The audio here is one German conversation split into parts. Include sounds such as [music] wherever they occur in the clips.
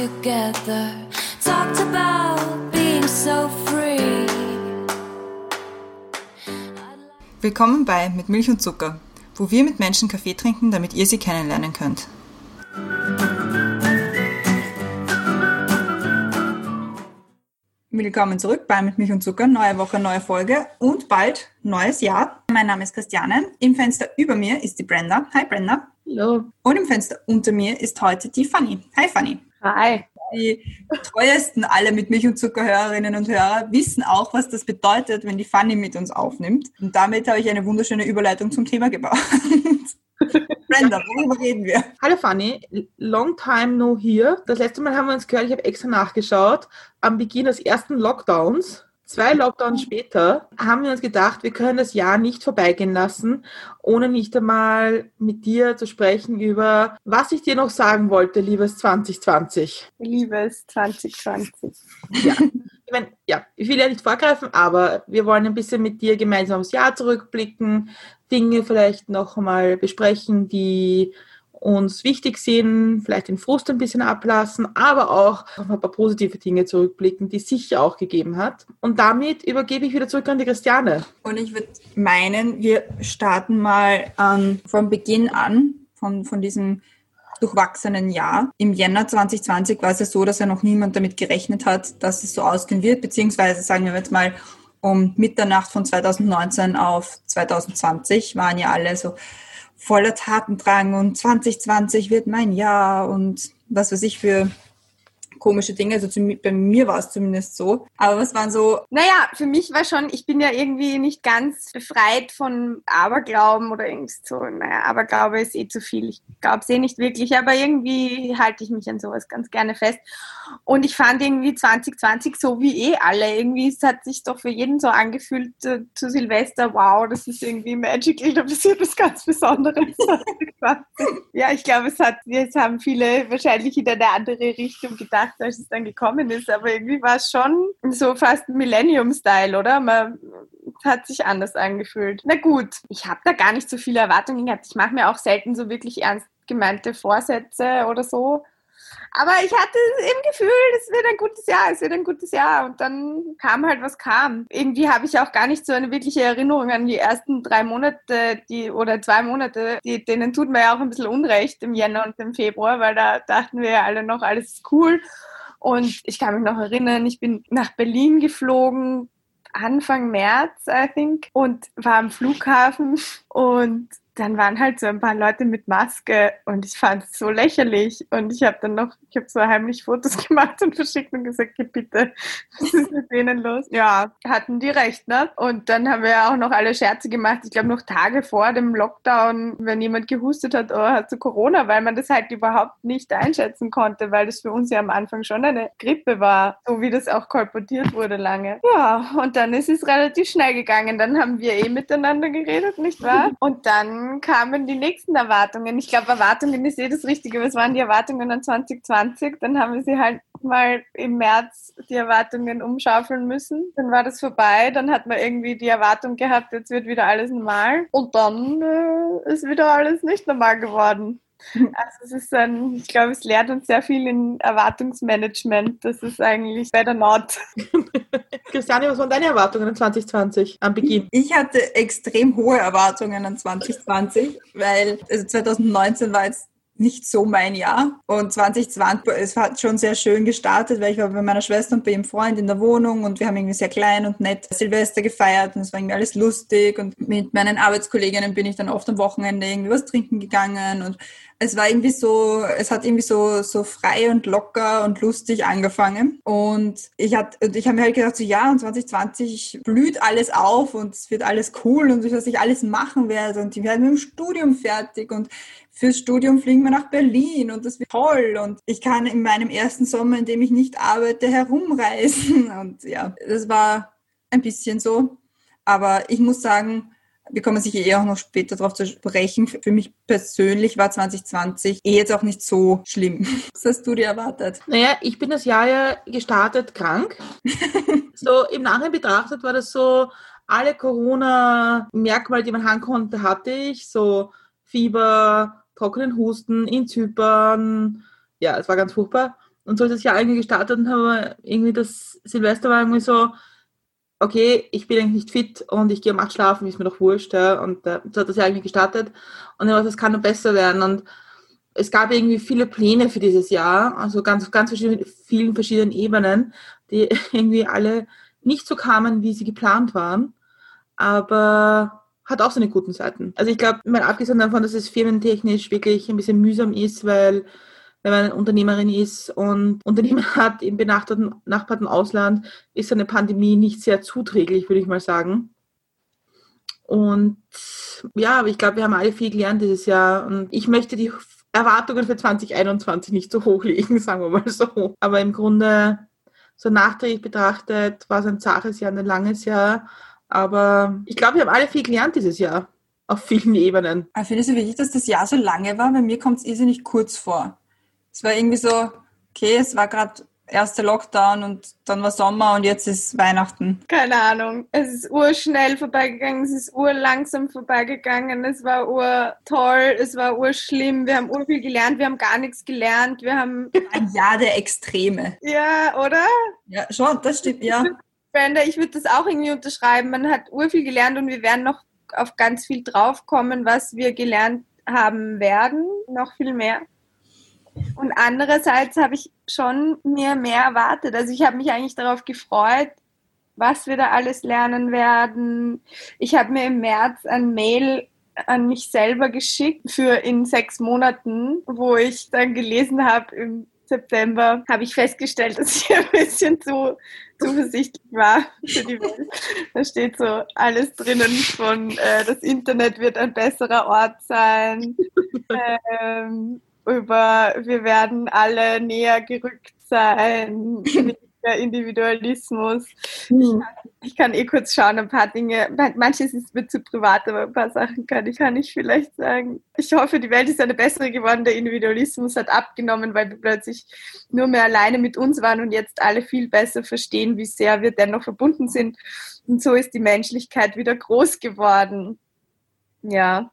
together. Talked about being so free. Willkommen bei Mit Milch und Zucker, wo wir mit Menschen Kaffee trinken, damit ihr sie kennenlernen könnt. Willkommen zurück bei Mit Milch und Zucker. Neue Woche, neue Folge und bald neues Jahr. Mein Name ist Christiane. Im Fenster über mir ist die Brenda. Hi Brenda. Hallo. Und im Fenster unter mir ist heute die Fanny. Hi Fanny. Hi. Die treuesten alle mit Milch und Zuckerhörerinnen und Hörer wissen auch, was das bedeutet, wenn die Fanny mit uns aufnimmt. Und damit habe ich eine wunderschöne Überleitung zum Thema gebaut. [laughs] Brenda, worüber reden wir? Hallo Fanny, long time no here. Das letzte Mal haben wir uns gehört, ich habe extra nachgeschaut, am Beginn des ersten Lockdowns. Zwei Lockdowns später haben wir uns gedacht, wir können das Jahr nicht vorbeigehen lassen, ohne nicht einmal mit dir zu sprechen über, was ich dir noch sagen wollte, liebes 2020. Liebes 2020. Ja. Ich, mein, ja, ich will ja nicht vorgreifen, aber wir wollen ein bisschen mit dir gemeinsam aufs Jahr zurückblicken, Dinge vielleicht noch einmal besprechen, die uns wichtig sind, vielleicht den Frust ein bisschen ablassen, aber auch auf ein paar positive Dinge zurückblicken, die es sicher auch gegeben hat. Und damit übergebe ich wieder zurück an die Christiane. Und ich würde meinen, wir starten mal ähm, vom Beginn an, von, von diesem durchwachsenen Jahr. Im Jänner 2020 war es ja so, dass ja noch niemand damit gerechnet hat, dass es so ausgehen wird, beziehungsweise sagen wir jetzt mal um Mitternacht von 2019 auf 2020 waren ja alle so voller Tatendrang und 2020 wird mein Jahr und was weiß ich für komische Dinge. Also bei mir war es zumindest so. Aber was waren so. Naja, für mich war schon, ich bin ja irgendwie nicht ganz befreit von Aberglauben oder irgendwie so. Naja, Aberglaube ist eh zu viel. Ich glaube es eh nicht wirklich, aber irgendwie halte ich mich an sowas ganz gerne fest. Und ich fand irgendwie 2020 so wie eh alle. Irgendwie es hat sich doch für jeden so angefühlt äh, zu Silvester, wow, das ist irgendwie magical, da passiert was ganz Besonderes. [laughs] ja, ich glaube, es hat, jetzt haben viele wahrscheinlich in eine andere Richtung gedacht als es dann gekommen ist. Aber irgendwie war es schon so fast Millennium-Style, oder? Man hat sich anders angefühlt. Na gut, ich habe da gar nicht so viele Erwartungen gehabt. Ich mache mir auch selten so wirklich ernst gemeinte Vorsätze oder so. Aber ich hatte im Gefühl, es wird ein gutes Jahr, es wird ein gutes Jahr. Und dann kam halt, was kam. Irgendwie habe ich auch gar nicht so eine wirkliche Erinnerung an die ersten drei Monate die, oder zwei Monate. Die, denen tut mir ja auch ein bisschen Unrecht im Jänner und im Februar, weil da dachten wir ja alle noch, alles ist cool. Und ich kann mich noch erinnern, ich bin nach Berlin geflogen, Anfang März, I think, und war am Flughafen und dann waren halt so ein paar Leute mit Maske und ich fand es so lächerlich. Und ich habe dann noch, ich habe so heimlich Fotos [laughs] gemacht und verschickt und gesagt, bitte, [laughs] was ist mit denen los? Ja, hatten die recht, ne? Und dann haben wir auch noch alle Scherze gemacht. Ich glaube, noch Tage vor dem Lockdown, wenn jemand gehustet hat, oh, hat zu Corona, weil man das halt überhaupt nicht einschätzen konnte, weil das für uns ja am Anfang schon eine Grippe war, so wie das auch kolportiert wurde lange. Ja, und dann ist es relativ schnell gegangen. Dann haben wir eh miteinander geredet, nicht wahr? Und dann kamen die nächsten Erwartungen. Ich glaube, Erwartungen ist eh das Richtige. Was waren die Erwartungen an 2020? Dann haben wir sie halt mal im März die Erwartungen umschaufeln müssen. Dann war das vorbei. Dann hat man irgendwie die Erwartung gehabt, jetzt wird wieder alles normal. Und dann äh, ist wieder alles nicht normal geworden. [laughs] Also es ist ein, ich glaube, es lehrt uns sehr viel in Erwartungsmanagement. Das ist eigentlich better not. [laughs] Christiane, was waren deine Erwartungen an 2020 am Beginn? Ich hatte extrem hohe Erwartungen an 2020, weil also 2019 war jetzt nicht so mein Jahr. Und 2020, es hat schon sehr schön gestartet, weil ich war bei meiner Schwester und bei ihrem Freund in der Wohnung und wir haben irgendwie sehr klein und nett Silvester gefeiert und es war irgendwie alles lustig und mit meinen Arbeitskolleginnen bin ich dann oft am Wochenende irgendwie was trinken gegangen und es war irgendwie so, es hat irgendwie so, so frei und locker und lustig angefangen. Und ich und ich habe mir halt gedacht, so ja, und 2020 blüht alles auf und es wird alles cool und ich, was ich alles machen werde und die werden mit dem Studium fertig und fürs Studium fliegen wir nach Berlin und das wird toll und ich kann in meinem ersten Sommer, in dem ich nicht arbeite, herumreisen [laughs] und ja, das war ein bisschen so. Aber ich muss sagen, wir kommen sicher eh auch noch später darauf zu sprechen. Für mich persönlich war 2020 eh jetzt auch nicht so schlimm. [laughs] Was hast du dir erwartet? Naja, ich bin das Jahr ja gestartet krank. [laughs] so im Nachhinein betrachtet war das so, alle Corona-Merkmale, die man haben konnte, hatte ich. So Fieber, trockenen Husten in Zypern. Ja, es war ganz furchtbar. Und so ist das Jahr irgendwie gestartet und habe irgendwie das Silvester war irgendwie so, okay, ich bin eigentlich nicht fit und ich gehe um acht schlafen, ist mir doch wurscht. Ja. Und äh, so hat das Jahr irgendwie gestartet. Und ich dachte, das kann nur besser werden. Und es gab irgendwie viele Pläne für dieses Jahr, also ganz, ganz verschiedene, vielen verschiedenen Ebenen, die [laughs] irgendwie alle nicht so kamen, wie sie geplant waren. Aber hat auch seine guten Seiten. Also ich glaube, mal abgesehen davon, dass es firmentechnisch wirklich ein bisschen mühsam ist, weil wenn man Unternehmerin ist und Unternehmen [laughs] hat im benachbarten Ausland, ist eine Pandemie nicht sehr zuträglich, würde ich mal sagen. Und ja, aber ich glaube, wir haben alle viel gelernt dieses Jahr und ich möchte die Erwartungen für 2021 nicht so hoch legen, [laughs] sagen wir mal so. Aber im Grunde, so nachträglich betrachtet, war es ein zaches Jahr, ein langes Jahr. Aber ich glaube, wir haben alle viel gelernt dieses Jahr. Auf vielen Ebenen. Ich finde es so wichtig, dass das Jahr so lange war, weil mir kommt es irrsinnig kurz vor. Es war irgendwie so, okay, es war gerade erster Lockdown und dann war Sommer und jetzt ist Weihnachten. Keine Ahnung. Es ist urschnell vorbeigegangen, es ist urlangsam vorbeigegangen, es war urtoll, es war urschlimm, wir haben urviel gelernt, wir haben gar nichts gelernt, wir haben... Ein Jahr der Extreme. Ja, oder? Ja, schon, das stimmt, ja. Brenda, ich würde das auch irgendwie unterschreiben. Man hat urviel gelernt und wir werden noch auf ganz viel draufkommen, was wir gelernt haben werden, noch viel mehr. Und andererseits habe ich schon mir mehr erwartet. Also ich habe mich eigentlich darauf gefreut, was wir da alles lernen werden. Ich habe mir im März ein Mail an mich selber geschickt für in sechs Monaten, wo ich dann gelesen habe im September, habe ich festgestellt, [laughs] dass ich ein bisschen zu zuversichtlich war für die Welt. Da steht so alles drinnen von äh, das Internet wird ein besserer Ort sein. ähm, über wir werden alle näher gerückt sein, [laughs] der Individualismus. Mhm. Ich, kann, eh kurz schauen, ein paar Dinge, manches ist mir zu privat, aber ein paar Sachen kann ich, kann ich vielleicht sagen. Ich hoffe, die Welt ist eine bessere geworden, der Individualismus hat abgenommen, weil wir plötzlich nur mehr alleine mit uns waren und jetzt alle viel besser verstehen, wie sehr wir dennoch verbunden sind. Und so ist die Menschlichkeit wieder groß geworden. Ja.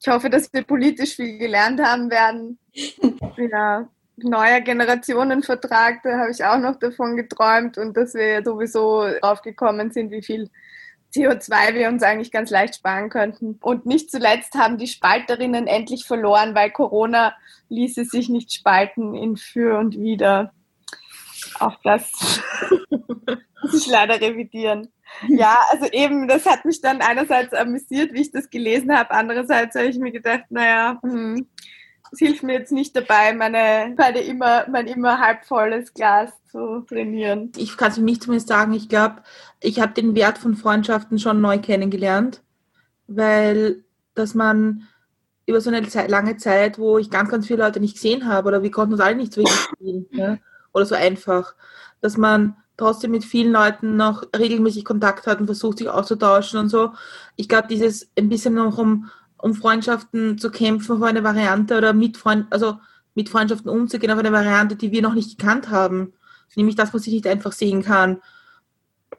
Ich hoffe, dass wir politisch viel gelernt haben werden. [laughs] ja, neuer Generationenvertrag, da habe ich auch noch davon geträumt und dass wir sowieso drauf gekommen sind, wie viel CO2 wir uns eigentlich ganz leicht sparen könnten. Und nicht zuletzt haben die Spalterinnen endlich verloren, weil Corona ließe sich nicht spalten in für und wieder. Auch das [laughs] muss ich leider revidieren. Ja, also eben, das hat mich dann einerseits amüsiert, wie ich das gelesen habe. Andererseits habe ich mir gedacht, naja, hm, es hilft mir jetzt nicht dabei, meine, meine immer, mein immer halb volles Glas zu trainieren. Ich kann es für mich zumindest sagen, ich glaube, ich habe den Wert von Freundschaften schon neu kennengelernt, weil dass man über so eine Zeit, lange Zeit, wo ich ganz, ganz viele Leute nicht gesehen habe oder wir konnten uns alle nicht so wirklich sehen [clears throat] ne? oder so einfach, dass man trotzdem mit vielen Leuten noch regelmäßig Kontakt hat und versucht, sich auszutauschen und so. Ich glaube, dieses ein bisschen noch um um Freundschaften zu kämpfen auf eine Variante oder mit, Freund, also mit Freundschaften umzugehen auf eine Variante, die wir noch nicht gekannt haben. Nämlich, dass man sich nicht einfach sehen kann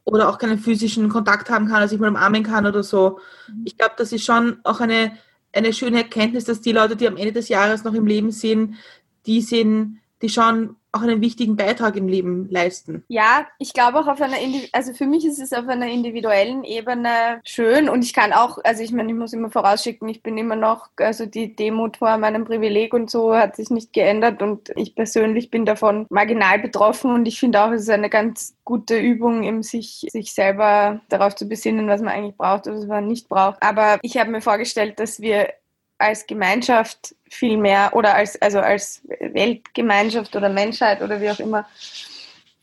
oder auch keinen physischen Kontakt haben kann, also ich mal umarmen kann oder so. Mhm. Ich glaube, das ist schon auch eine, eine schöne Erkenntnis, dass die Leute, die am Ende des Jahres noch im Leben sind, die sind, die schon auch einen wichtigen Beitrag im Leben leisten. Ja, ich glaube auch auf einer, also für mich ist es auf einer individuellen Ebene schön und ich kann auch, also ich meine, ich muss immer vorausschicken, ich bin immer noch, also die Demut vor meinem Privileg und so hat sich nicht geändert und ich persönlich bin davon marginal betroffen und ich finde auch, es ist eine ganz gute Übung, eben sich, sich selber darauf zu besinnen, was man eigentlich braucht oder was man nicht braucht. Aber ich habe mir vorgestellt, dass wir als Gemeinschaft viel mehr oder als, also als Weltgemeinschaft oder Menschheit oder wie auch immer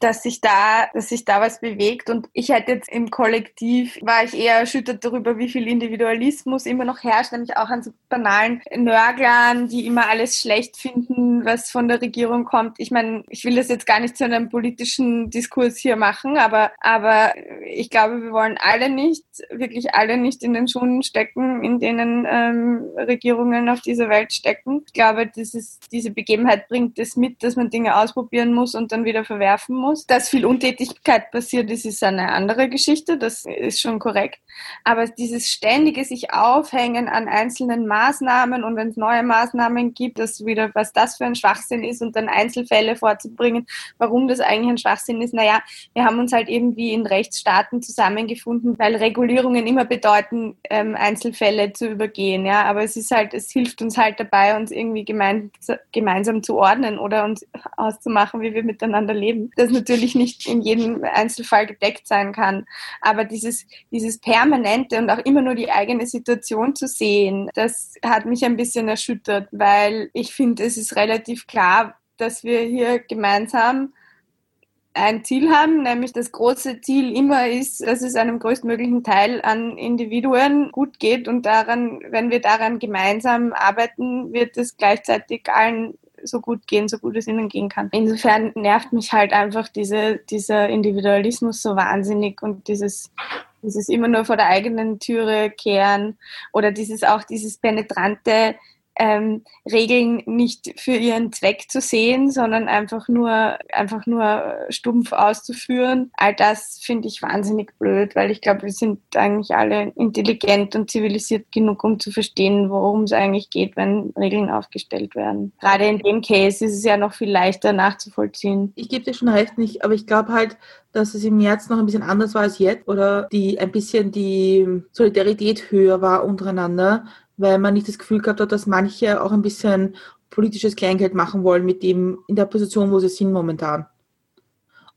dass sich da, dass sich da was bewegt. Und ich hätte jetzt im Kollektiv, war ich eher erschüttert darüber, wie viel Individualismus immer noch herrscht, nämlich auch an so banalen Nörglern, die immer alles schlecht finden, was von der Regierung kommt. Ich meine, ich will das jetzt gar nicht zu einem politischen Diskurs hier machen, aber, aber ich glaube, wir wollen alle nicht, wirklich alle nicht in den Schuhen stecken, in denen ähm, Regierungen auf dieser Welt stecken. Ich glaube, dieses, diese Begebenheit bringt es mit, dass man Dinge ausprobieren muss und dann wieder verwerfen muss muss. Dass viel Untätigkeit passiert ist, ist eine andere Geschichte, das ist schon korrekt. Aber dieses ständige sich aufhängen an einzelnen Maßnahmen und wenn es neue Maßnahmen gibt, das wieder, was das für ein Schwachsinn ist und dann Einzelfälle vorzubringen, warum das eigentlich ein Schwachsinn ist, naja, wir haben uns halt irgendwie in Rechtsstaaten zusammengefunden, weil Regulierungen immer bedeuten, ähm, Einzelfälle zu übergehen, ja, aber es ist halt, es hilft uns halt dabei, uns irgendwie gemein, gemeinsam zu ordnen oder uns auszumachen, wie wir miteinander leben. Das natürlich nicht in jedem Einzelfall gedeckt sein kann, aber dieses, dieses permanente und auch immer nur die eigene Situation zu sehen, das hat mich ein bisschen erschüttert, weil ich finde, es ist relativ klar, dass wir hier gemeinsam ein Ziel haben, nämlich das große Ziel immer ist, dass es einem größtmöglichen Teil an Individuen gut geht und daran, wenn wir daran gemeinsam arbeiten, wird es gleichzeitig allen so gut gehen, so gut es ihnen gehen kann. Insofern nervt mich halt einfach diese, dieser Individualismus so wahnsinnig und dieses, dieses immer nur vor der eigenen Türe kehren oder dieses auch dieses penetrante ähm, Regeln nicht für ihren Zweck zu sehen, sondern einfach nur, einfach nur stumpf auszuführen. All das finde ich wahnsinnig blöd, weil ich glaube, wir sind eigentlich alle intelligent und zivilisiert genug, um zu verstehen, worum es eigentlich geht, wenn Regeln aufgestellt werden. Gerade in dem Case ist es ja noch viel leichter nachzuvollziehen. Ich gebe dir schon recht nicht, aber ich glaube halt, dass es im März noch ein bisschen anders war als jetzt oder die ein bisschen die Solidarität höher war untereinander weil man nicht das Gefühl gehabt hat, dass manche auch ein bisschen politisches Kleingeld machen wollen mit dem in der Position, wo sie sind momentan.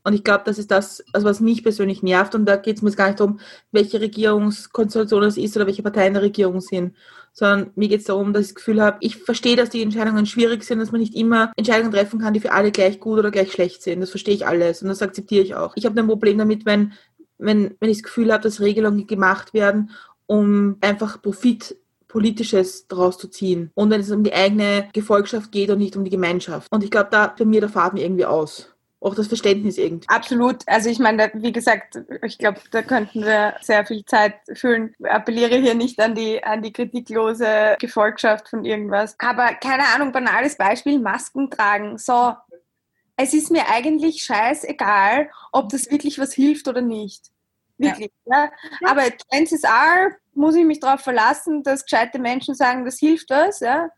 Und ich glaube, das ist das, also was mich persönlich nervt. Und da geht es mir jetzt gar nicht darum, welche Regierungskonstellation es ist oder welche Parteien in der Regierung sind, sondern mir geht es darum, dass ich das Gefühl habe, ich verstehe, dass die Entscheidungen schwierig sind, dass man nicht immer Entscheidungen treffen kann, die für alle gleich gut oder gleich schlecht sind. Das verstehe ich alles und das akzeptiere ich auch. Ich habe ein Problem damit, wenn, wenn, wenn ich das Gefühl habe, dass Regelungen gemacht werden, um einfach Profit Politisches daraus zu ziehen. Und wenn es um die eigene Gefolgschaft geht und nicht um die Gemeinschaft. Und ich glaube, da bei mir der Faden irgendwie aus auch das Verständnis irgendwie. Absolut. Also ich meine, wie gesagt, ich glaube, da könnten wir sehr viel Zeit füllen. Ich appelliere hier nicht an die, an die kritiklose Gefolgschaft von irgendwas. Aber keine Ahnung, banales Beispiel, Masken tragen. So, es ist mir eigentlich scheißegal, ob das wirklich was hilft oder nicht. Wirklich. Ja. ja. Aber chances are, muss ich mich darauf verlassen, dass gescheite Menschen sagen, das hilft was. Ja.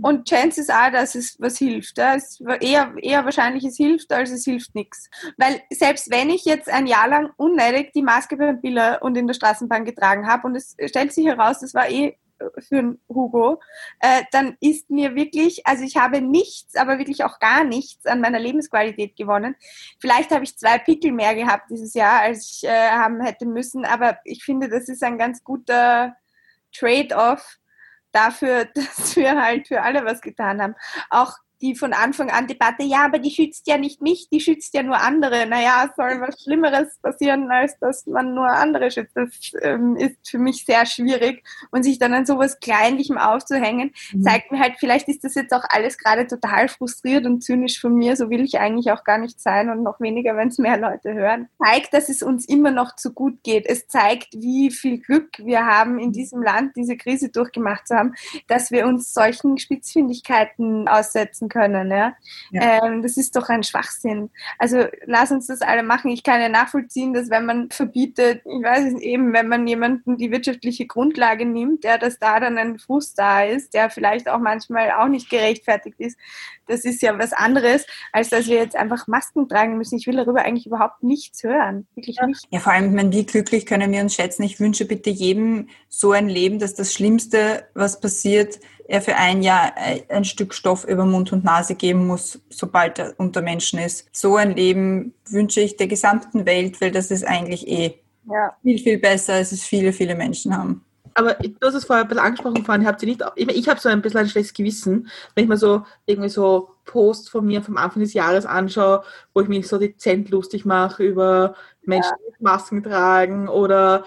Und chances are, dass es was hilft. Ja. Es eher, eher wahrscheinlich, es hilft, als es hilft nichts. Weil selbst wenn ich jetzt ein Jahr lang unnötig die Maske beim Biller und in der Straßenbahn getragen habe und es stellt sich heraus, das war eh für Hugo, äh, dann ist mir wirklich, also ich habe nichts, aber wirklich auch gar nichts an meiner Lebensqualität gewonnen. Vielleicht habe ich zwei Pickel mehr gehabt dieses Jahr, als ich äh, haben hätte müssen, aber ich finde, das ist ein ganz guter Trade-off dafür, [laughs] dass wir halt für alle was getan haben. Auch die von Anfang an Debatte, ja, aber die schützt ja nicht mich, die schützt ja nur andere. Naja, soll was Schlimmeres passieren, als dass man nur andere schützt. Das ähm, ist für mich sehr schwierig. Und sich dann an sowas Kleinlichem aufzuhängen, mhm. zeigt mir halt, vielleicht ist das jetzt auch alles gerade total frustriert und zynisch von mir. So will ich eigentlich auch gar nicht sein und noch weniger, wenn es mehr Leute hören. Zeigt, dass es uns immer noch zu gut geht. Es zeigt, wie viel Glück wir haben, in diesem Land diese Krise durchgemacht zu haben, dass wir uns solchen Spitzfindigkeiten aussetzen können. Ja? ja. Ähm, das ist doch ein Schwachsinn. Also lass uns das alle machen. Ich kann ja nachvollziehen, dass wenn man verbietet, ich weiß es eben, wenn man jemanden die wirtschaftliche Grundlage nimmt, ja, dass da dann ein Frust da ist, der vielleicht auch manchmal auch nicht gerechtfertigt ist. Das ist ja was anderes, als dass wir jetzt einfach Masken tragen müssen. Ich will darüber eigentlich überhaupt nichts hören. Wirklich ja. nicht. Ja, vor allem, wenn wie glücklich können wir uns schätzen. Ich wünsche bitte jedem so ein Leben, dass das Schlimmste, was passiert, er für ein Jahr ein Stück Stoff über Mund und Nase geben muss, sobald er unter Menschen ist. So ein Leben wünsche ich der gesamten Welt, weil das ist eigentlich eh ja. viel, viel besser, als es viele, viele Menschen haben. Aber du hast es vorher ein bisschen angesprochen, vorhin habt ihr nicht, ich, ich habe so ein bisschen ein schlechtes Gewissen, wenn ich mir so irgendwie so Post von mir vom Anfang des Jahres anschaue, wo ich mich so dezent lustig mache über Menschen, die Masken tragen oder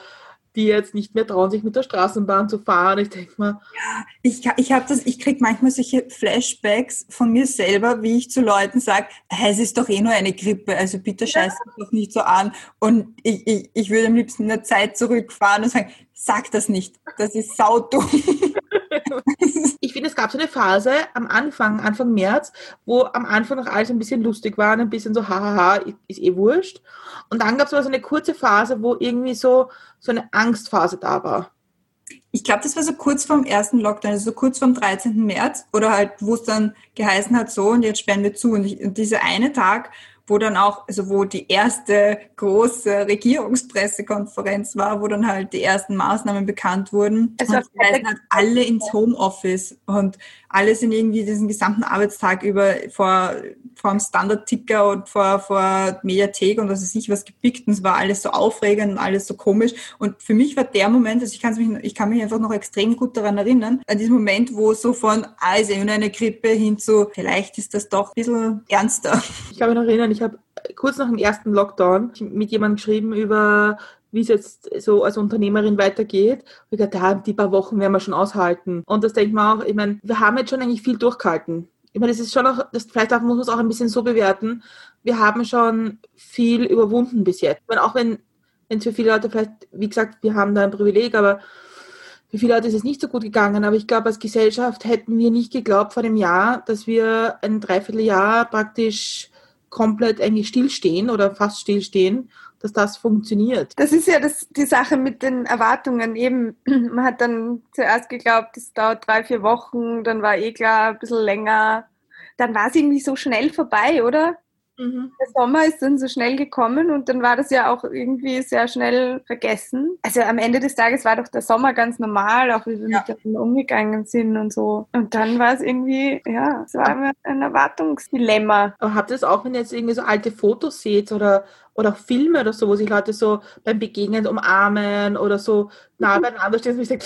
die jetzt nicht mehr trauen, sich mit der Straßenbahn zu fahren. Ich denke mal. Ja, ich, ich habe das, ich kriege manchmal solche Flashbacks von mir selber, wie ich zu Leuten sage, hey, es ist doch eh nur eine Grippe, also bitte scheiß ja. doch nicht so an. Und ich, ich, ich würde am liebsten in der Zeit zurückfahren und sagen, sag das nicht, das ist saudumm. [laughs] ich finde, es gab so eine Phase am Anfang, Anfang März, wo am Anfang noch alles ein bisschen lustig war ein bisschen so, hahaha, ist eh wurscht. Und dann gab es aber so eine kurze Phase, wo irgendwie so, so eine Angstphase da war. Ich glaube, das war so kurz vorm ersten Lockdown, also so kurz vorm 13. März oder halt, wo es dann geheißen hat, so und jetzt sperren wir zu. Und, ich, und dieser eine Tag, wo dann auch, also wo die erste große Regierungspressekonferenz war, wo dann halt die ersten Maßnahmen bekannt wurden. Es war und reisen halt alle ins Homeoffice und alle sind irgendwie diesen gesamten Arbeitstag über vor, vor dem Standard-Ticker und vor, vor Mediathek und was weiß ich was gepickt und es war alles so aufregend und alles so komisch. Und für mich war der Moment, also ich kann mich, ich kann mich einfach noch extrem gut daran erinnern, an diesem Moment, wo so von, ah, ist eh nur eine Grippe hin zu, vielleicht ist das doch ein bisschen ernster. Ich kann mich noch erinnern, ich habe kurz nach dem ersten Lockdown mit jemandem geschrieben über wie es jetzt so als Unternehmerin weitergeht. Ich dachte, ja, die paar Wochen werden wir schon aushalten. Und das denke ich mir auch, ich meine, wir haben jetzt schon eigentlich viel durchgehalten. Ich meine, das ist schon auch, das, vielleicht muss man es auch ein bisschen so bewerten. Wir haben schon viel überwunden bis jetzt. Ich meine, auch wenn wenn es für viele Leute vielleicht, wie gesagt, wir haben da ein Privileg, aber für viele Leute ist es nicht so gut gegangen. Aber ich glaube, als Gesellschaft hätten wir nicht geglaubt vor dem Jahr, dass wir ein Dreivierteljahr praktisch komplett eigentlich stillstehen oder fast stillstehen, dass das funktioniert. Das ist ja das, die Sache mit den Erwartungen. Eben, [clears throat] man hat dann zuerst geglaubt, es dauert drei, vier Wochen, dann war eh klar, ein bisschen länger. Dann war es irgendwie so schnell vorbei, oder? Mhm. Der Sommer ist dann so schnell gekommen und dann war das ja auch irgendwie sehr schnell vergessen. Also am Ende des Tages war doch der Sommer ganz normal, auch wie wir Ja. miteinander umgegangen sind und so. Und dann war es irgendwie, ja, es war immer ein Erwartungsdilemma. Aber habt ihr das auch, wenn ihr jetzt irgendwie so alte Fotos seht oder, oder auch Filme oder so, wo sich Leute so beim Begegnen umarmen oder so nah beieinander stehen und ich denke,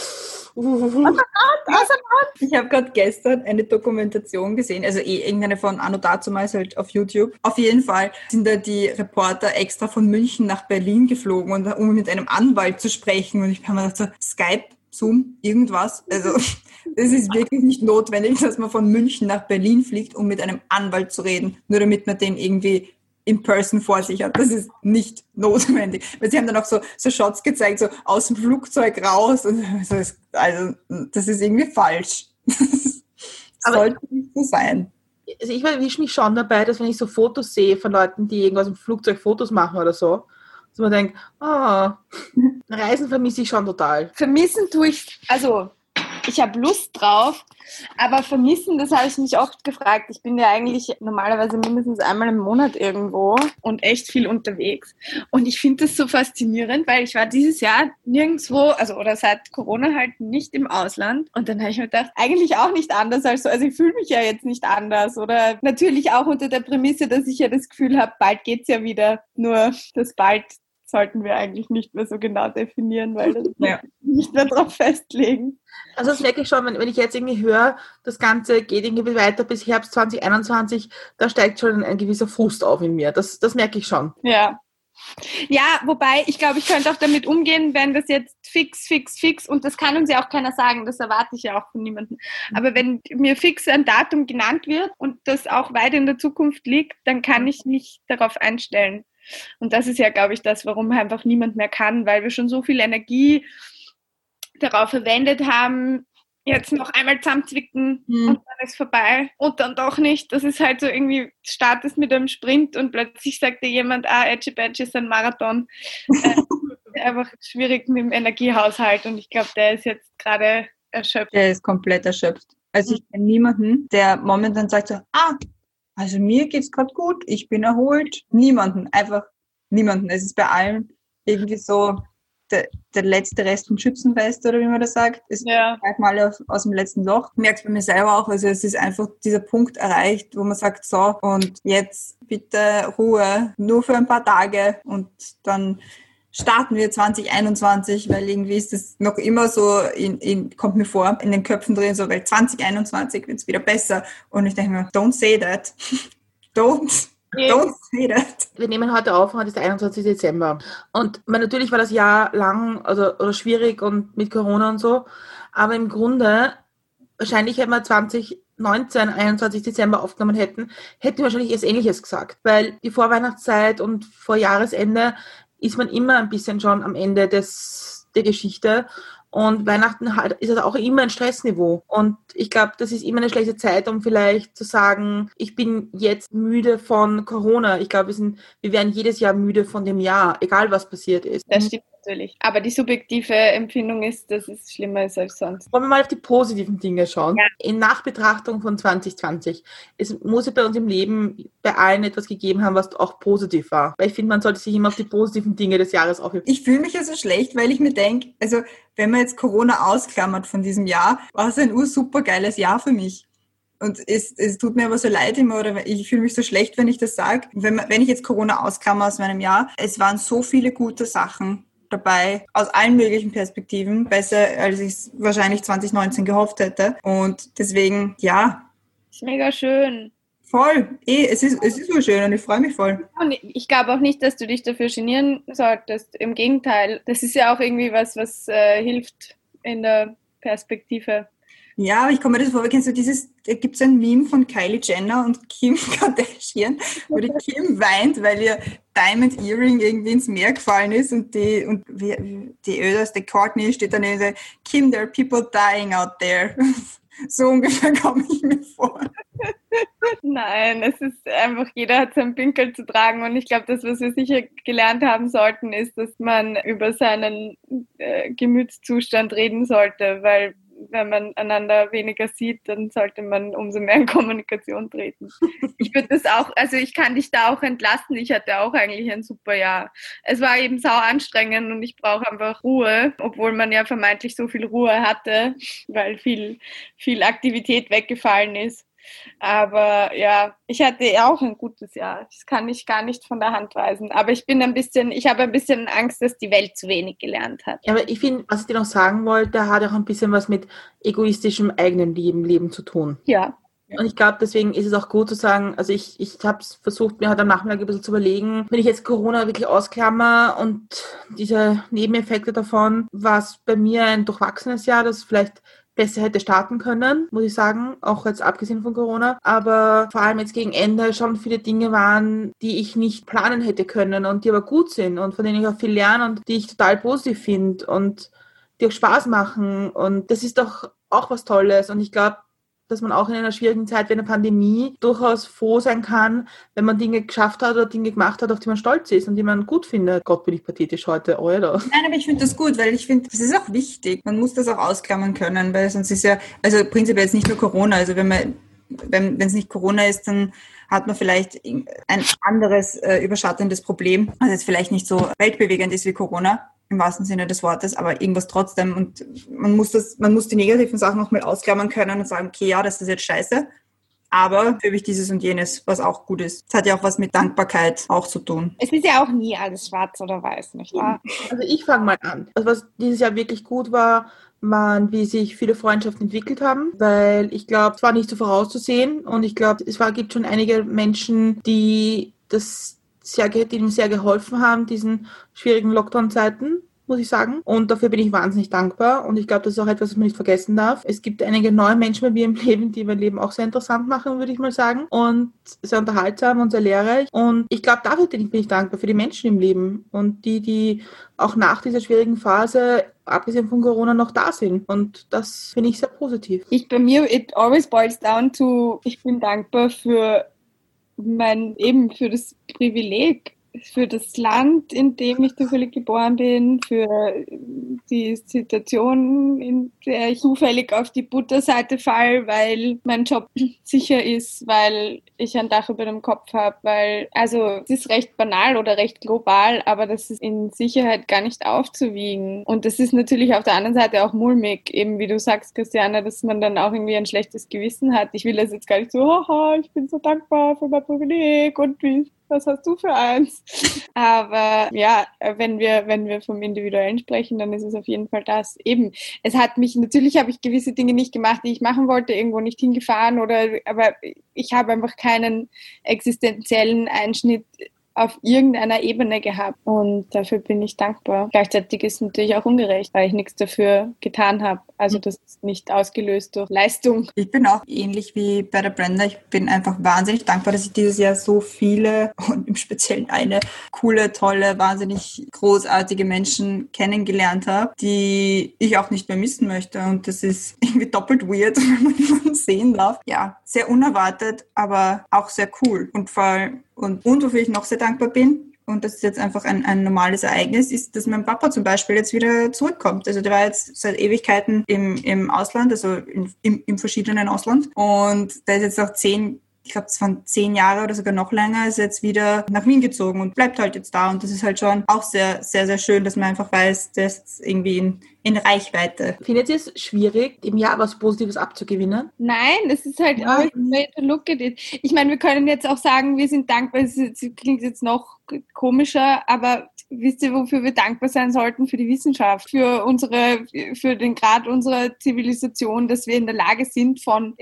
uh, [laughs] Ich habe gerade gestern eine Dokumentation gesehen, also eh irgendeine von Anno dazumals halt auf YouTube. Auf jeden Fall sind da die Reporter extra von München nach Berlin geflogen, und, um mit einem Anwalt zu sprechen. Und ich habe mir gedacht, so, Skype, Zoom, irgendwas. Also [laughs] es ist wirklich nicht notwendig, dass man von München nach Berlin fliegt, um mit einem Anwalt zu reden, nur damit man den irgendwie in person vor sich hat. Das ist nicht notwendig. Weil sie haben dann auch so, so Shots gezeigt, so aus dem Flugzeug raus. Und so ist, also, das ist irgendwie falsch. Das [laughs] Aber- sollte nicht so sein. also ich erwische mich schon dabei, dass wenn ich so Fotos sehe von Leuten, die irgendwas im Flugzeug Fotos machen oder so, dass man denkt, ah, [laughs] Reisen vermisse ich schon total. Vermissen tue ich, also ich habe Lust drauf, aber vermissen, das habe ich mich oft gefragt. Ich bin ja eigentlich normalerweise mindestens einmal im Monat irgendwo und echt viel unterwegs. Und ich finde das so faszinierend, weil ich war dieses Jahr nirgendwo, also oder seit Corona halt nicht im Ausland. Und dann habe ich mir gedacht, eigentlich auch nicht anders als so. Also ich fühle mich ja jetzt nicht anders. Oder natürlich auch unter der Prämisse, dass ich ja das Gefühl habe, bald geht's ja wieder. Nur das bald sollten wir eigentlich nicht mehr so genau definieren, weil das Ja. nicht mehr drauf festlegen. Also das merke ich schon, wenn, wenn ich jetzt irgendwie höre, das Ganze geht irgendwie weiter bis Herbst 2021, da steigt schon ein, gewisser Frust auf in mir. Das, das merke ich schon. Ja. Ja, wobei ich glaube, ich könnte auch damit umgehen, wenn das jetzt fix, fix, fix, und das kann uns ja auch keiner sagen, das erwarte ich ja auch von niemandem. Aber wenn mir fix ein Datum genannt wird und das auch weit in der Zukunft liegt, dann kann ich mich darauf einstellen. Und das ist ja, glaube ich, das, warum einfach niemand mehr kann, weil wir schon so viel Energie darauf verwendet haben, jetzt noch einmal zusammenzwicken Hm. und dann ist vorbei und dann doch nicht. Das ist halt so irgendwie, startest mit einem Sprint und plötzlich sagt dir jemand, ah, Edgy Badge ist ein Marathon. äh, [laughs] einfach schwierig mit dem Energiehaushalt und ich glaube, der ist jetzt gerade erschöpft. Der ist komplett erschöpft. Also ich kenne niemanden, der momentan sagt so, ah, also mir geht's gerade gut, ich bin erholt. Niemanden, einfach niemanden. Es ist bei allen irgendwie so der, der letzte Rest vom Schützenfest oder wie man das sagt. Es Ja. gleich mal aus, aus dem letzten Loch. Ich merke es bei mir selber auch. Also es ist einfach dieser Punkt erreicht, wo man sagt, so, und jetzt bitte Ruhe, nur für ein paar Tage und dann starten wir 2021, weil irgendwie ist es noch immer so, in, in, kommt mir vor, in den Köpfen drin, so, weil 2021 wird es wieder besser. Und ich denke mir, don't say that. [laughs] don't, don't say that. Wir nehmen heute auf, heute ist der 21. Dezember. Und man, natürlich war das Jahr lang also, oder schwierig und mit Corona und so. Aber im Grunde, wahrscheinlich hätten wir 2019, 21. Dezember aufgenommen hätten, hätten wir wahrscheinlich etwas Ähnliches gesagt. Weil die Vorweihnachtszeit und vor Jahresende ist man immer ein bisschen schon am Ende des, der Geschichte. Und Weihnachten halt ist also auch immer ein Stressniveau. Und ich glaube, das ist immer eine schlechte Zeit, um vielleicht zu sagen, ich bin jetzt müde von Corona. Ich glaube, wir, sind, wir werden jedes Jahr müde von dem Jahr, egal was passiert ist. Das stimmt natürlich. Aber die subjektive Empfindung ist, dass es schlimmer ist als sonst. Wollen wir mal auf die positiven Dinge schauen? Ja. In Nachbetrachtung von 2020. Es muss ja bei uns im Leben bei allen etwas gegeben haben, was auch positiv war. Weil ich finde, man sollte sich immer auf die positiven Dinge des Jahres aufheben. Ich fühle mich ja so schlecht, weil ich mir denke, also wenn man jetzt Corona ausklammert von diesem Jahr, war es ein ursuper geiles Jahr für mich. Und es, es tut mir aber so leid immer, oder ich fühle mich so schlecht, wenn ich das sage. Wenn, man- wenn ich jetzt Corona ausklammer aus meinem Jahr, es waren so viele gute Sachen dabei, aus allen möglichen Perspektiven, besser als ich es wahrscheinlich 2019 gehofft hätte. Und deswegen, ja, Ist mega schön. voll. Eh, es ist, es ist so schön und ich freue mich voll. Und ich glaube auch nicht, dass du dich dafür genieren solltest. Im Gegenteil, das ist ja auch irgendwie was, was äh, hilft in der Perspektive. Ja, aber ich komme mir das vor, kennst du dieses, da gibt es ein Meme von Kylie Jenner und Kim [laughs] Kardashian, wo die Kim weint, weil ihr Diamond Earring irgendwie ins Meer gefallen ist und die, und die öderste Courtney steht daneben und sagt, Kim, there are people dying out there. [laughs] So ungefähr [laughs] komme ich mir vor. Nein, es ist einfach, jeder hat seinen Pinkel zu tragen und ich glaube, das, was wir sicher gelernt haben sollten, ist, dass man über seinen äh, Gemütszustand reden sollte, weil wenn man einander weniger sieht, dann sollte man umso mehr in Kommunikation treten. Ich würde das auch, also ich kann dich da auch entlasten. Ich hatte auch eigentlich ein super Jahr. Es war eben sau anstrengend und ich brauche einfach Ruhe, obwohl man ja vermeintlich so viel Ruhe hatte, weil viel, viel Aktivität weggefallen ist. Aber ja, ich hatte auch ein gutes Jahr. Das kann ich gar nicht von der Hand weisen. Aber ich bin ein bisschen, ich habe ein bisschen Angst, dass die Welt zu wenig gelernt hat. Ja, aber ich finde, was ich dir noch sagen wollte, hat auch ein bisschen was mit egoistischem eigenen Leben, Leben zu tun. Ja. Und ich glaube, deswegen ist es auch gut zu sagen, also ich, ich habe es versucht, mir heute am Nachmittag ein bisschen zu überlegen, wenn ich jetzt Corona wirklich ausklammer und diese Nebeneffekte davon, war es bei mir ein durchwachsenes Jahr, das vielleicht besser hätte starten können, muss ich sagen, auch jetzt abgesehen von Corona. Aber vor allem jetzt gegen Ende schon viele Dinge waren, die ich nicht planen hätte können und die aber gut sind und von denen ich auch viel lerne und die ich total positiv finde und die auch Spaß machen. Und das ist doch auch was Tolles. Und ich glaube, dass man auch in einer schwierigen Zeit wie einer Pandemie durchaus froh sein kann, wenn man Dinge geschafft hat oder Dinge gemacht hat, auf die man stolz ist und die man gut findet. Gott, bin ich pathetisch heute, oder? Nein, aber ich finde das gut, weil ich finde, das ist auch wichtig. Man muss das auch ausklammern können, weil sonst ist ja, also prinzipiell jetzt nicht nur Corona, also wenn man, wenn es nicht Corona ist, dann hat man vielleicht ein anderes äh, überschattendes Problem, was jetzt vielleicht nicht so weltbewegend ist wie Corona im wahrsten Sinne des Wortes, aber irgendwas trotzdem. Und man muss das, man muss die negativen Sachen noch mal ausklammern können und sagen, okay, ja, das ist jetzt scheiße. Aber für mich dieses und jenes, was auch gut ist. Es hat ja auch was mit Dankbarkeit auch zu tun. Es ist ja auch nie alles schwarz oder weiß, nicht wahr? Also ich fange mal an. Also was dieses Jahr wirklich gut war, waren, wie sich viele Freundschaften entwickelt haben, weil ich glaube, es war nicht so vorauszusehen und ich glaube, es war, gibt schon einige Menschen, die das sehr, die ihm sehr geholfen haben, diesen schwierigen Lockdown-Zeiten muss ich sagen. Und dafür bin ich wahnsinnig dankbar. Und ich glaube, das ist auch etwas, was man nicht vergessen darf. Es gibt einige neue Menschen bei mir im [laughs] Leben, die mein Leben auch sehr interessant machen, würde ich mal sagen. Und sehr unterhaltsam und sehr lehrreich. Und ich glaube, dafür bin ich dankbar, für die Menschen im Leben. Und die, die auch nach dieser schwierigen Phase, abgesehen von Corona, noch da sind. Und das finde ich sehr positiv. Ich bei mir, it always boils down to, ich bin dankbar für mein, eben für das Privileg, für das Land, in dem ich zufällig geboren bin, für die Situation, in der ich zufällig auf die Butterseite fall, weil mein Job [clears throat] sicher ist, weil ich ein Dach über dem Kopf habe, weil, also es ist recht banal oder recht global, aber das ist in Sicherheit gar nicht aufzuwiegen. Und das ist natürlich auf der anderen Seite auch mulmig, eben wie du sagst, Christiane, dass man dann auch irgendwie ein schlechtes Gewissen hat. Ich will das jetzt gar nicht so, haha, ich bin so dankbar für mein Privileg und wie was hast du für eins? Aber ja, wenn wir, wenn wir vom Individuellen sprechen, dann ist es auf jeden Fall das. Eben, es hat mich, natürlich habe ich gewisse Dinge nicht gemacht, die ich machen wollte, irgendwo nicht hingefahren oder, aber ich habe einfach keinen existenziellen Einschnitt auf irgendeiner Ebene gehabt und dafür bin ich dankbar. Gleichzeitig ist es natürlich auch ungerecht, weil ich nichts dafür getan habe. Also das ist nicht ausgelöst durch Leistung. Ich bin auch ähnlich wie bei der Brenda. Ich bin einfach wahnsinnig dankbar, dass ich dieses Jahr so viele und im Speziellen eine coole, tolle, wahnsinnig großartige Menschen kennengelernt habe, die ich auch nicht mehr missen möchte. Und das ist irgendwie doppelt weird, [laughs] wenn man jemanden sehen darf. Ja, sehr unerwartet, aber auch sehr cool. Und vor allem, und, und wofür ich noch sehr dankbar bin, und das ist jetzt einfach ein, ein normales Ereignis, ist, dass mein Papa zum Beispiel jetzt wieder zurückkommt. Also der war jetzt seit Ewigkeiten im, im Ausland, also in, im, im verschiedenen Ausland. Und der ist jetzt auch zehn ich glaube, es waren zehn Jahre oder sogar noch länger, ist jetzt wieder nach Wien gezogen und bleibt halt jetzt da. Und das ist halt schon auch sehr, sehr, sehr schön, dass man einfach weiß, der ist irgendwie in, in Reichweite. Findet ihr es schwierig, im Jahr was Positives abzugewinnen? Nein, es ist halt Ja. look at it. Ich meine, wir können jetzt auch sagen, wir sind dankbar, es es klingt jetzt noch komischer, aber wisst ihr, wofür wir dankbar sein sollten? Für die Wissenschaft, für unsere, für den Grad unserer Zivilisation, dass wir in der Lage sind, von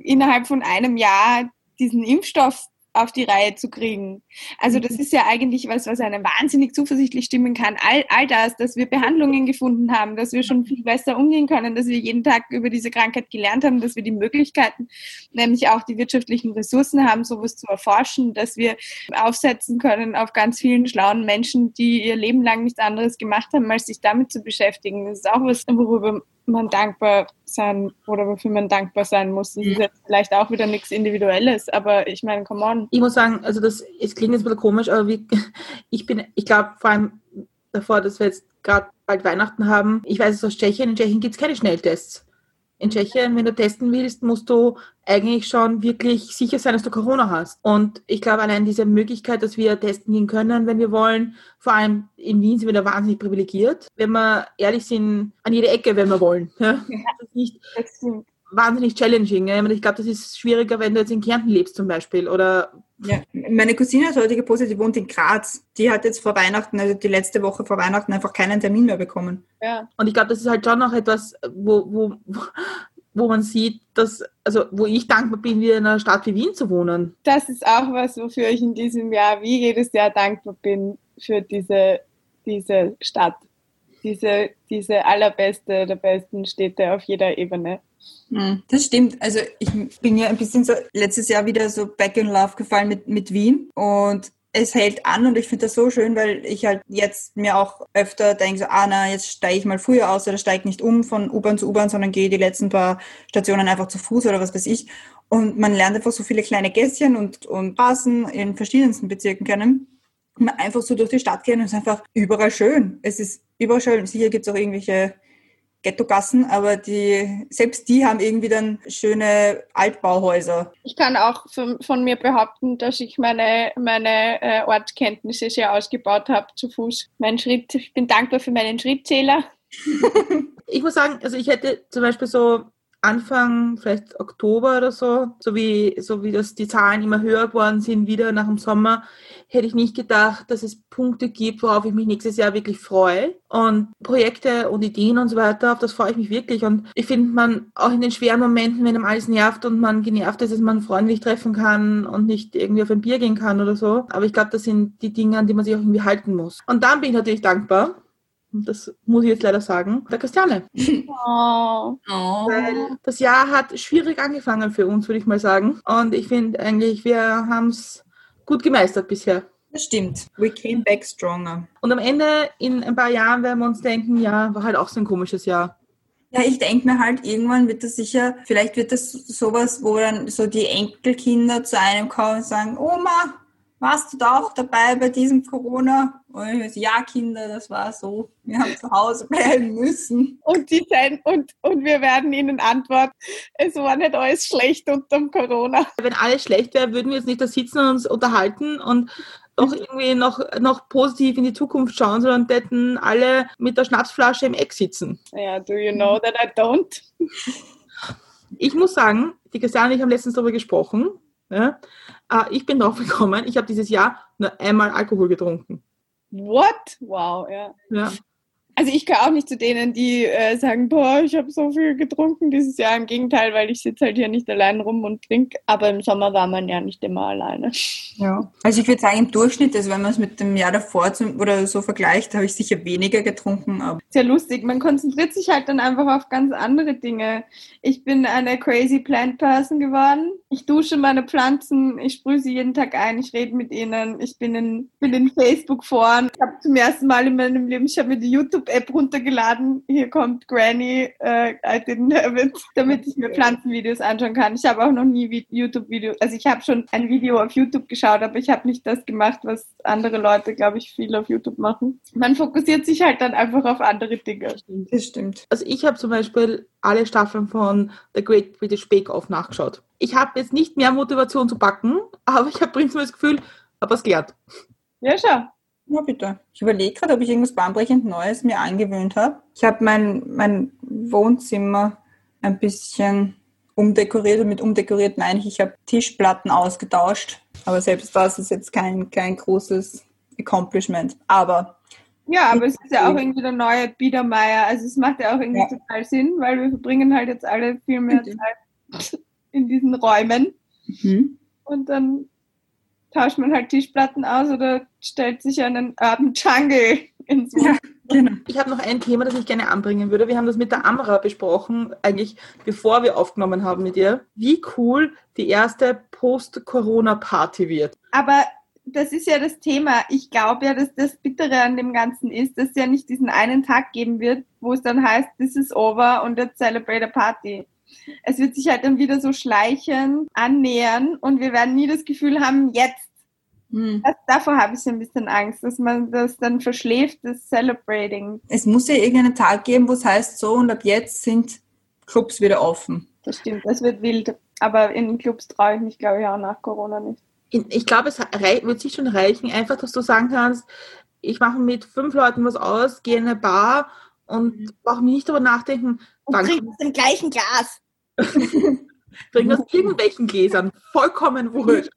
innerhalb von einem Jahr diesen Impfstoff auf die Reihe zu kriegen. Also das ist ja eigentlich was, was einen wahnsinnig zuversichtlich stimmen kann. All, all das, dass wir Behandlungen gefunden haben, dass wir schon viel besser umgehen können, dass wir jeden Tag über diese Krankheit gelernt haben, dass wir die Möglichkeiten, nämlich auch die wirtschaftlichen Ressourcen haben, sowas zu erforschen, dass wir aufsetzen können auf ganz vielen schlauen Menschen, die ihr Leben lang nichts anderes gemacht haben, als sich damit zu beschäftigen. Das ist auch was, worüber man dankbar sein oder wofür man dankbar sein muss. Das ist jetzt vielleicht auch wieder nichts Individuelles, aber ich meine, come on. Ich muss sagen, also das, es klingt jetzt ein bisschen komisch, aber wie, [laughs] ich bin, ich glaube vor allem davor, dass wir jetzt gerade bald Weihnachten haben. Ich weiß es aus Tschechien, in Tschechien gibt es keine Schnelltests. In Tschechien, wenn du testen willst, musst du eigentlich schon wirklich sicher sein, dass du Corona hast. Und ich glaube, allein diese Möglichkeit, dass wir testen gehen können, wenn wir wollen, vor allem in Wien sind wir da wahnsinnig privilegiert. Wenn wir ehrlich sind, an jede Ecke, wenn wir wollen. Ja? Das ist nicht wahnsinnig challenging. Ich glaube, das ist schwieriger, wenn du jetzt in Kärnten lebst zum Beispiel oder Ja, meine Cousine hat heute gepostet, die wohnt in Graz. Die hat jetzt vor Weihnachten, also die letzte Woche vor Weihnachten, einfach keinen Termin mehr bekommen. Ja. Und ich glaube, das ist halt schon noch etwas, wo, wo, wo man sieht, dass, also wo ich dankbar bin, wieder in einer Stadt wie Wien zu wohnen. das ist auch was, wofür ich in diesem Jahr wie jedes Jahr dankbar bin für diese, diese Stadt. Diese, diese allerbeste der besten Städte auf jeder Ebene. Hm, Das stimmt. Also ich bin ja ein bisschen so letztes Jahr wieder so back in love gefallen mit, mit Wien und es hält an und ich finde das so schön, weil ich halt jetzt mir auch öfter denke, so, ah na, jetzt steige ich mal früher aus oder steige nicht um von U-Bahn zu U-Bahn, sondern gehe die letzten paar Stationen einfach zu Fuß oder was weiß ich. Und man lernt einfach so viele kleine Gässchen und, und Straßen in verschiedensten Bezirken kennen. Man einfach so durch die Stadt gehen und es ist einfach überall schön. Es ist überall schön. Sicher gibt es auch irgendwelche Ghetto-Gassen, aber die, selbst die haben irgendwie dann schöne Altbauhäuser. Ich kann auch von, von mir behaupten, dass ich meine, meine äh, Ortskenntnisse sehr ausgebaut habe zu Fuß. Mein Schritt, ich bin dankbar für meinen Schrittzähler. [laughs] [laughs] Ich muss sagen, also ich hätte zum Beispiel so Anfang, vielleicht Oktober oder so, so wie, so wie das die Zahlen immer höher geworden sind, wieder nach dem Sommer, hätte ich nicht gedacht, dass es Punkte gibt, worauf ich mich nächstes Jahr wirklich freue. Und Projekte und Ideen und so weiter, auf das freue ich mich wirklich. Und ich finde, man auch in den schweren Momenten, wenn einem alles nervt und man genervt ist, dass man freundlich treffen kann und nicht irgendwie auf ein Bier gehen kann oder so. Aber ich glaube, das sind die Dinge, an die man sich auch irgendwie halten muss. Und dann bin ich natürlich dankbar. Und das muss ich jetzt leider sagen, der Christiane. Oh. Weil das Jahr hat schwierig angefangen für uns, würde ich mal sagen. Und ich finde eigentlich, wir haben es gut gemeistert bisher. Das stimmt. We came back stronger. Und am Ende, in ein paar Jahren, werden wir uns denken, ja, war halt auch so ein komisches Jahr. Ja, ich denke mir halt, irgendwann wird das sicher, vielleicht wird das sowas, wo dann so die Enkelkinder zu einem kommen und sagen, Oma, warst du da auch dabei bei diesem Corona? Und ich so, ja, Kinder, das war so. Wir haben zu Hause [laughs] bleiben müssen. Und, die sein, und, und wir werden ihnen antworten, es war nicht alles schlecht unterm Corona. Wenn alles schlecht wäre, würden wir jetzt nicht da sitzen und uns unterhalten und doch irgendwie noch, noch positiv in die Zukunft schauen, sondern hätten alle mit der Schnapsflasche im Eck sitzen. Ja, do you know that I don't? Ich muss sagen, die Christiane und ich haben letztens darüber gesprochen. Ja, äh, ich bin drauf gekommen, ich habe dieses Jahr nur einmal Alkohol getrunken. What? Wow, ja. Ja. Also ich gehöre auch nicht zu denen, die äh, sagen, boah, ich habe so viel getrunken dieses Jahr. Im Gegenteil, weil ich sitze halt hier nicht allein rum und trinke. Aber im Sommer war man ja nicht immer alleine. Ja. Also ich würde sagen, im Durchschnitt, also wenn man es mit dem Jahr davor zum, oder so vergleicht, habe ich sicher weniger getrunken. Aber Sehr lustig. Man konzentriert sich halt dann einfach auf ganz andere Dinge. Ich bin eine crazy plant person geworden. Ich dusche meine Pflanzen, ich sprühe sie jeden Tag ein, ich rede mit ihnen, ich bin in, bin in Facebook-Foren. Ich habe zum ersten Mal in meinem Leben, ich habe mir die YouTube-App runtergeladen. Hier kommt Granny, äh, I didn't have it, damit ich mir Pflanzenvideos anschauen kann. Ich habe auch noch nie Vi- YouTube-Videos, also ich habe schon ein Video auf YouTube geschaut, aber ich habe nicht das gemacht, was andere Leute, glaube ich, viel auf YouTube machen. Man fokussiert sich halt dann einfach auf andere Dinge. das stimmt. Also ich habe zum Beispiel alle Staffeln von The Great British Bake Off nachgeschaut. Ich habe jetzt nicht mehr Motivation zu backen, aber ich habe prinzipiell das Gefühl, habe was gelernt. Ja, schau. Ja, bitte. Ich überlege gerade, ob ich irgendwas bahnbrechend Neues mir angewöhnt habe. Ich habe mein, mein Wohnzimmer ein bisschen umdekoriert und mit umdekoriert meine ich, ich habe Tischplatten ausgetauscht. Aber selbst das ist jetzt kein, kein großes Accomplishment. Aber Ja, aber es ist ja auch irgendwie der neue Biedermeier. Also es macht ja auch irgendwie Ja. total Sinn, weil wir verbringen halt jetzt alle viel mehr. Zeit in diesen Räumen. mhm. Und dann tauscht man halt Tischplatten aus oder stellt sich einen Urban Jungle ins Ja. genau. Ich habe noch ein Thema, das ich gerne anbringen würde. Wir haben das mit der Amra besprochen, eigentlich bevor wir aufgenommen haben mit ihr. Wie cool die erste Post-Corona-Party wird. Aber das ist ja das Thema. Ich glaube ja, dass das Bittere an dem Ganzen ist, dass es ja nicht diesen einen Tag geben wird, wo es dann heißt, this is over und jetzt celebrate a party. Es wird sich halt dann wieder so schleichen, annähern und wir werden nie das Gefühl haben, jetzt. Hm. Das, davor habe ich so ein bisschen Angst, dass man das dann verschläft, das Celebrating. Es muss ja irgendeinen Tag geben, wo es heißt, so und ab jetzt sind Clubs wieder offen. Das stimmt, das wird wild. Aber in den Clubs traue ich mich, glaube ich, auch nach Corona nicht. Ich glaube, es wird sich schon reichen, einfach, dass du sagen kannst, ich mache mit fünf Leuten was aus, gehe in eine Bar und brauche mir nicht darüber nachdenken, Und wann trinkt aus dem gleichen Glas. [laughs] trinken aus irgendwelchen Gläsern. Vollkommen wurscht.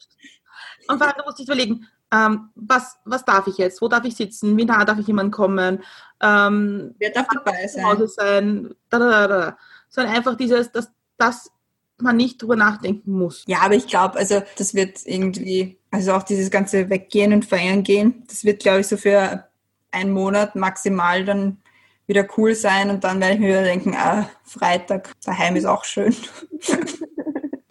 Und vor allem, du musst dich überlegen, ähm, was, was darf ich jetzt? Wo darf ich sitzen? Wie nah darf ich jemand kommen? Ähm, Wer darf dabei sein? sein? Da, da, da. Sondern einfach dieses, dass, dass man nicht drüber nachdenken muss. Ja, aber ich glaube, also das wird irgendwie, also auch dieses ganze Weggehen und Feiern gehen, das wird, glaube ich, so für einen Monat maximal dann wieder cool sein und dann werde ich mir wieder denken, ah, Freitag daheim ist auch schön. [laughs]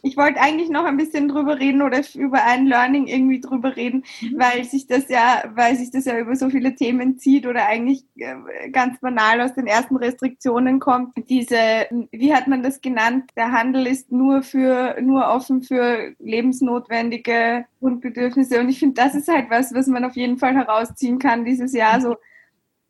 Ich wollte eigentlich noch ein bisschen drüber reden oder über ein Learning irgendwie drüber reden, weil sich das ja, weil sich das ja über so viele Themen zieht oder eigentlich äh, ganz banal aus den ersten Restriktionen kommt. Diese, wie hat man das genannt? Der Handel ist nur für, nur offen für lebensnotwendige Grundbedürfnisse. Und ich finde, das ist halt was, was man auf jeden Fall herausziehen kann dieses Jahr. So,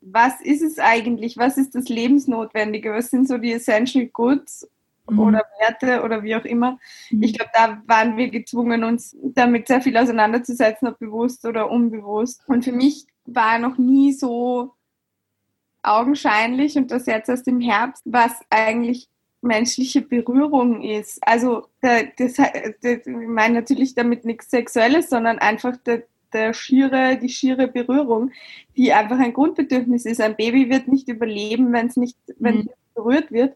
was ist es eigentlich? Was ist das Lebensnotwendige? Was sind so die Essential Goods? oder Werte oder wie auch immer. Ich glaube, da waren wir gezwungen, uns damit sehr viel auseinanderzusetzen, ob bewusst oder unbewusst. Und für mich war noch nie so augenscheinlich und das jetzt erst im Herbst, was eigentlich menschliche Berührung ist. Also das, das, ich meine natürlich damit nichts Sexuelles, sondern einfach der, der schiere, die schiere Berührung, die einfach ein Grundbedürfnis ist. Ein Baby wird nicht überleben, wenn es nicht, wenn Mhm. berührt wird.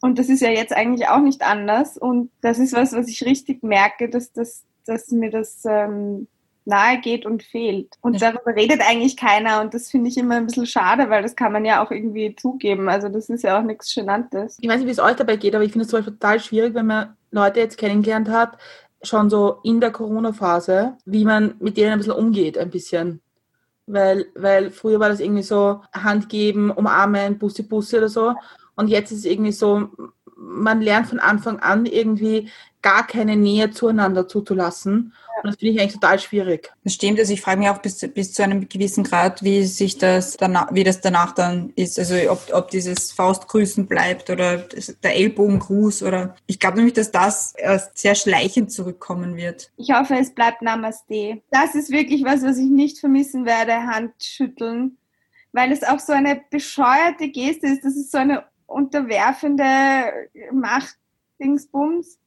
Und das ist ja jetzt eigentlich auch nicht anders. Und das ist was, was ich richtig merke, dass, das, dass mir das ähm, nahe geht und fehlt. Und Ja. darüber redet eigentlich keiner. Und das finde ich immer ein bisschen schade, weil das kann man ja auch irgendwie zugeben. Also das ist ja auch nichts Genanntes. Ich weiß nicht, wie es euch dabei geht, aber ich finde es zum Beispiel total schwierig, wenn man Leute jetzt kennengelernt hat, schon so in der Corona-Phase, wie man mit denen ein bisschen umgeht, ein bisschen. Weil, weil früher war das irgendwie so Hand geben, umarmen, Bussi, Bussi oder so. Und jetzt ist es irgendwie so, man lernt von Anfang an irgendwie gar keine Nähe zueinander zuzulassen. Und das finde ich eigentlich total schwierig. Das stimmt, also ich frage mich auch bis, bis zu einem gewissen Grad, wie sich das danach, wie das danach dann ist. Also ob, ob dieses Faustgrüßen bleibt oder der Ellbogengruß oder ich glaube nämlich, dass das erst sehr schleichend zurückkommen wird. Ich hoffe, es bleibt Namaste. Das ist wirklich was, was ich nicht vermissen werde, Handschütteln. Weil es auch so eine bescheuerte Geste ist. Das ist so eine unterwerfende Macht-Dingsbums.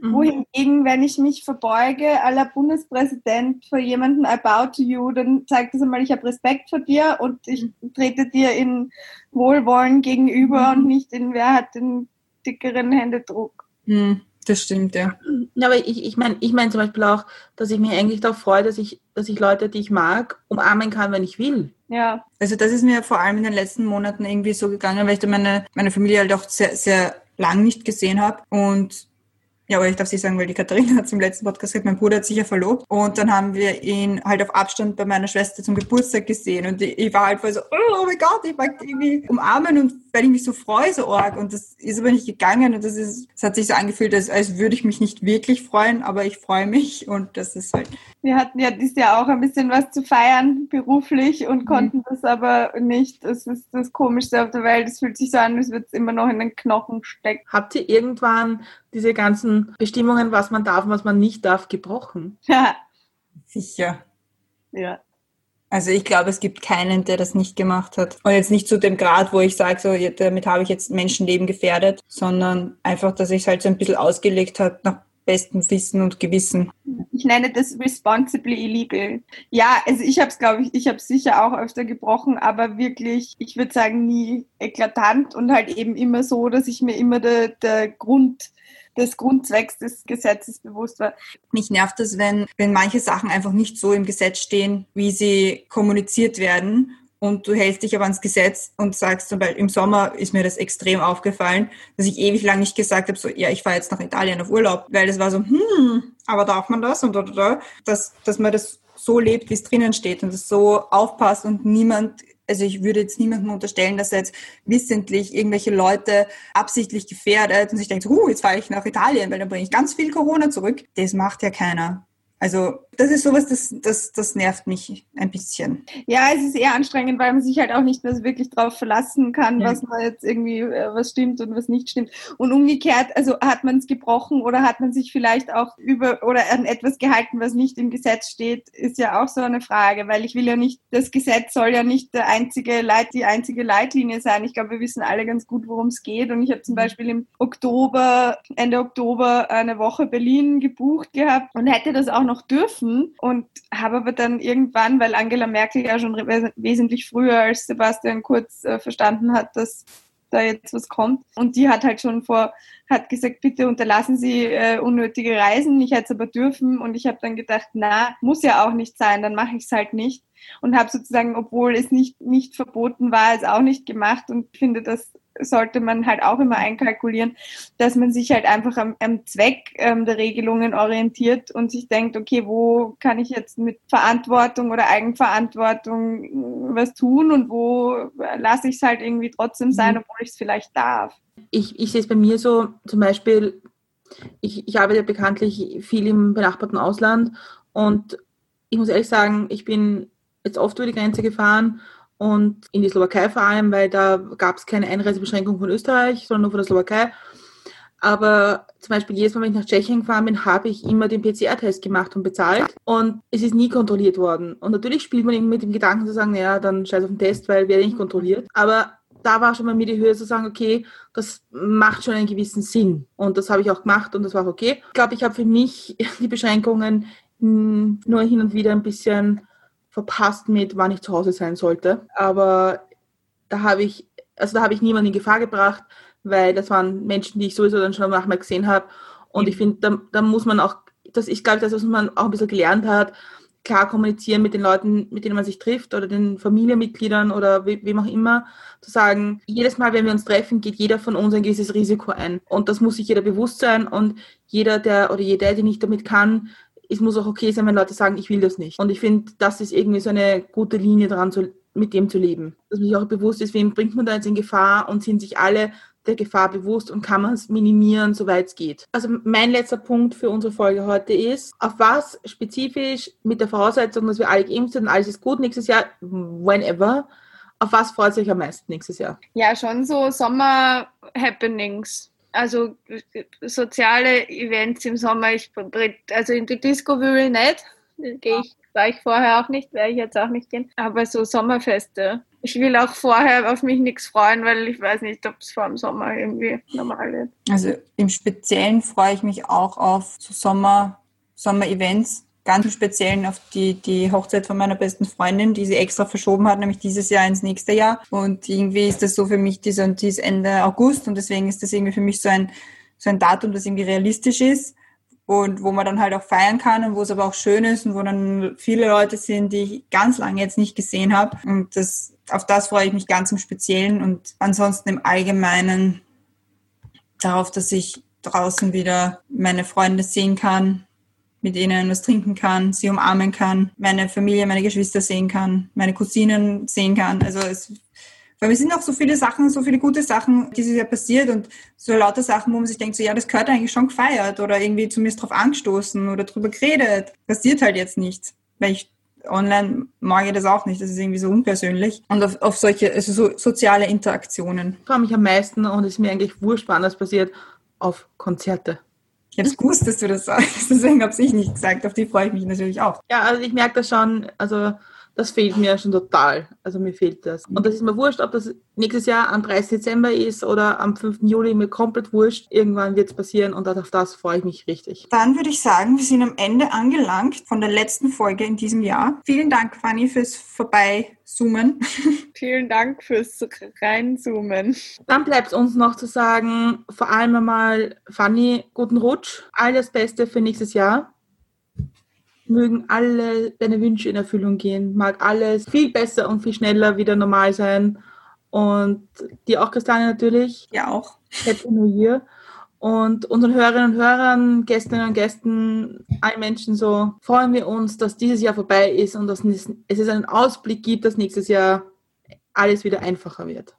Mhm. Wohingegen, wenn ich mich verbeuge, aller Bundespräsident vor jemandem I bow to you, dann zeigt das einmal, ich habe Respekt vor dir und ich trete dir in Wohlwollen gegenüber Mhm. und nicht in wer hat den dickeren Händedruck. Hm, das stimmt, ja. Ja, aber ich, ich meine ich mein zum Beispiel auch, dass ich mich eigentlich darauf freue, dass ich, dass ich Leute, die ich mag, umarmen kann, wenn ich will. Ja, Also das ist mir vor allem in den letzten Monaten irgendwie so gegangen, weil ich da meine, meine Familie halt auch sehr, sehr lang nicht gesehen habe. Und ja, aber ich darf sie sagen, weil die Katharina hat im letzten Podcast gesagt, mein Bruder hat sich ja verlobt. Und dann haben wir ihn halt auf Abstand bei meiner Schwester zum Geburtstag gesehen. Und ich ich war halt voll so, oh mein Gott, ich mag die irgendwie umarmen und weil ich mich so freue, so arg. Und das ist aber nicht gegangen. Und das ist, es hat sich so angefühlt, als, als würde ich mich nicht wirklich freuen, aber ich freue mich. Und das ist halt, wir hatten ja dieses Jahr auch ein bisschen was zu feiern, beruflich, und konnten das aber nicht. Das ist das Komischste auf der Welt. Es fühlt sich so an, als würde es immer noch in den Knochen stecken. Habt ihr irgendwann diese ganzen Bestimmungen, was man darf und was man nicht darf, gebrochen? Ja, sicher. ja. Also ich glaube, es gibt keinen, der das nicht gemacht hat. Und jetzt nicht zu dem Grad, wo ich sage, so, damit habe ich jetzt Menschenleben gefährdet, sondern einfach, dass ich es halt so ein bisschen ausgelegt habe nach bestem Wissen und Gewissen. Ich nenne das responsibly illegal. Ja, also ich habe es, glaube ich, ich habe sicher auch öfter gebrochen, aber wirklich, ich würde sagen, nie eklatant und halt eben immer so, dass ich mir immer der, der Grund, des Grundzwecks des Gesetzes bewusst war. Mich nervt es, wenn, wenn manche Sachen einfach nicht so im Gesetz stehen, wie sie kommuniziert werden. Und du hältst dich aber ans Gesetz und sagst zum Beispiel, im Sommer ist mir das extrem aufgefallen, dass ich ewig lang nicht gesagt habe, so, ja, ich fahre jetzt nach Italien auf Urlaub, weil das war so, hm, aber darf man das und oder, oder, dass, dass man das so lebt, wie es drinnen steht und es so aufpasst und niemand, also ich würde jetzt niemandem unterstellen, dass er jetzt wissentlich irgendwelche Leute absichtlich gefährdet und sich denkt, so, uh, jetzt fahre ich nach Italien, weil dann bringe ich ganz viel Corona zurück. Das macht ja keiner. Also das ist sowas, das, das, das nervt mich ein bisschen. Ja, es ist eher anstrengend, weil man sich halt auch nicht mehr so wirklich drauf verlassen kann, Ja. was man jetzt irgendwie, äh, was stimmt und was nicht stimmt. Und umgekehrt, also hat man es gebrochen oder hat man sich vielleicht auch über oder an etwas gehalten, was nicht im Gesetz steht, ist ja auch so eine Frage, weil ich will ja nicht, das Gesetz soll ja nicht der einzige Leit, die einzige Leitlinie sein. Ich glaube, wir wissen alle ganz gut, worum es geht. Und ich habe zum Beispiel im Oktober, Ende Oktober eine Woche Berlin gebucht gehabt und hätte das auch noch dürfen und habe aber dann irgendwann, weil Angela Merkel ja schon wesentlich früher als Sebastian Kurz äh, verstanden hat, dass da jetzt was kommt. Und die hat halt schon vor, hat gesagt, bitte unterlassen Sie äh, unnötige Reisen. Ich hätte es aber dürfen. Und ich habe dann gedacht, na, muss ja auch nicht sein, dann mache ich es halt nicht. Und habe sozusagen, obwohl es nicht, nicht verboten war, es auch nicht gemacht und finde, das sollte man halt auch immer einkalkulieren, dass man sich halt einfach am, am Zweck ähm, der Regelungen orientiert und sich denkt, okay, wo kann ich jetzt mit Verantwortung oder Eigenverantwortung äh, was tun und wo lasse ich es halt irgendwie trotzdem sein, Mhm. obwohl ich es vielleicht darf. Ich, ich sehe es bei mir so, zum Beispiel, ich, ich arbeite bekanntlich viel im benachbarten Ausland und ich muss ehrlich sagen, ich bin jetzt oft über die Grenze gefahren und in die Slowakei vor allem, weil da gab es keine Einreisebeschränkung von Österreich, sondern nur von der Slowakei. Aber zum Beispiel jedes Mal, wenn ich nach Tschechien gefahren bin, habe ich immer den PCR-Test gemacht und bezahlt. Und es ist nie kontrolliert worden. Und natürlich spielt man eben mit dem Gedanken zu sagen, naja, dann scheiß auf den Test, weil werde nicht kontrolliert. Aber da war schon bei mir die Höhe zu sagen, okay, das macht schon einen gewissen Sinn. Und das habe ich auch gemacht und das war auch okay. Ich glaube, ich habe für mich [laughs] die Beschränkungen mh, nur hin und wieder ein bisschen verpasst mit, wann ich zu Hause sein sollte. Aber da habe ich, also da habe ich niemanden in Gefahr gebracht, weil das waren Menschen, die ich sowieso dann schon manchmal gesehen habe. Und ich finde, da, da muss man auch, das ist, glaube ich, das, was man auch ein bisschen gelernt hat, klar kommunizieren mit den Leuten, mit denen man sich trifft oder den Familienmitgliedern oder we, wem auch immer, zu sagen, jedes Mal, wenn wir uns treffen, geht jeder von uns ein gewisses Risiko ein. Und das muss sich jeder bewusst sein und jeder, der oder jeder, der nicht damit kann, es muss auch okay sein, wenn Leute sagen, ich will das nicht. Und ich finde, das ist irgendwie so eine gute Linie dran, zu, mit dem zu leben. Dass man sich auch bewusst ist, wen bringt man da jetzt in Gefahr und sind sich alle der Gefahr bewusst und kann man es minimieren, soweit es geht. Also mein letzter Punkt für unsere Folge heute ist, auf was spezifisch mit der Voraussetzung, dass wir alle geimpft sind und alles ist gut nächstes Jahr, whenever, auf was freut sich am meisten nächstes Jahr? Ja, schon so Sommer-Happenings. Also soziale Events im Sommer. Ich, also in die Disco will ich nicht. Gehe ich, war ich vorher auch nicht, werde ich jetzt auch nicht gehen. Aber so Sommerfeste. Ich will auch vorher auf mich nichts freuen, weil ich weiß nicht, ob es vor dem Sommer irgendwie normal wird. Also im Speziellen freue ich mich auch auf so Sommer, Sommer-Events. Ganz im Speziellen auf die, die Hochzeit von meiner besten Freundin, die sie extra verschoben hat, nämlich dieses Jahr ins nächste Jahr. Und irgendwie ist das so für mich, die, die ist Ende August und deswegen ist das irgendwie für mich so ein, so ein Datum, das irgendwie realistisch ist und wo man dann halt auch feiern kann und wo es aber auch schön ist und wo dann viele Leute sind, die ich ganz lange jetzt nicht gesehen habe. Und das, auf das freue ich mich ganz im Speziellen und ansonsten im Allgemeinen darauf, dass ich draußen wieder meine Freunde sehen kann, mit ihnen was trinken kann, sie umarmen kann, meine Familie, meine Geschwister sehen kann, meine Cousinen sehen kann. Also es weil es sind auch so viele Sachen, so viele gute Sachen dieses Jahr passiert und so lauter Sachen, wo man sich denkt, so ja, das gehört eigentlich schon gefeiert oder irgendwie zumindest drauf angestoßen oder drüber geredet. Passiert halt jetzt nichts. Weil ich online mag ich das auch nicht. Das ist irgendwie so unpersönlich. Und auf, auf solche, also so soziale Interaktionen. Ich freue mich am meisten und es ist mir eigentlich wurscht, wann das passiert, auf Konzerte. Ich es gewusst, dass du das sagst. Deswegen habe ich nicht gesagt. Auf die freue ich mich natürlich auch. Ja, also ich merke das schon. Also das fehlt mir schon total. Also mir fehlt das. Und das ist mir wurscht, ob das nächstes Jahr am 30. Dezember ist oder am 5. Juli, mir komplett wurscht. Irgendwann wird es passieren und auf das freue ich mich richtig. Dann würde ich sagen, wir sind am Ende angelangt von der letzten Folge in diesem Jahr. Vielen Dank, Fanny, fürs Vorbeizoomen. [laughs] Vielen Dank fürs Reinzoomen. Dann bleibt uns noch zu sagen, vor allem einmal, Fanny, guten Rutsch. Alles Beste für nächstes Jahr mögen alle deine Wünsche in Erfüllung gehen, mag alles viel besser und viel schneller wieder normal sein. Und dir auch, Christiane, natürlich. Ja, auch. Happy New Year. Und unseren Hörerinnen und Hörern, Gästinnen und Gästen, allen Menschen so, freuen wir uns, dass dieses Jahr vorbei ist und dass es einen Ausblick gibt, dass nächstes Jahr alles wieder einfacher wird.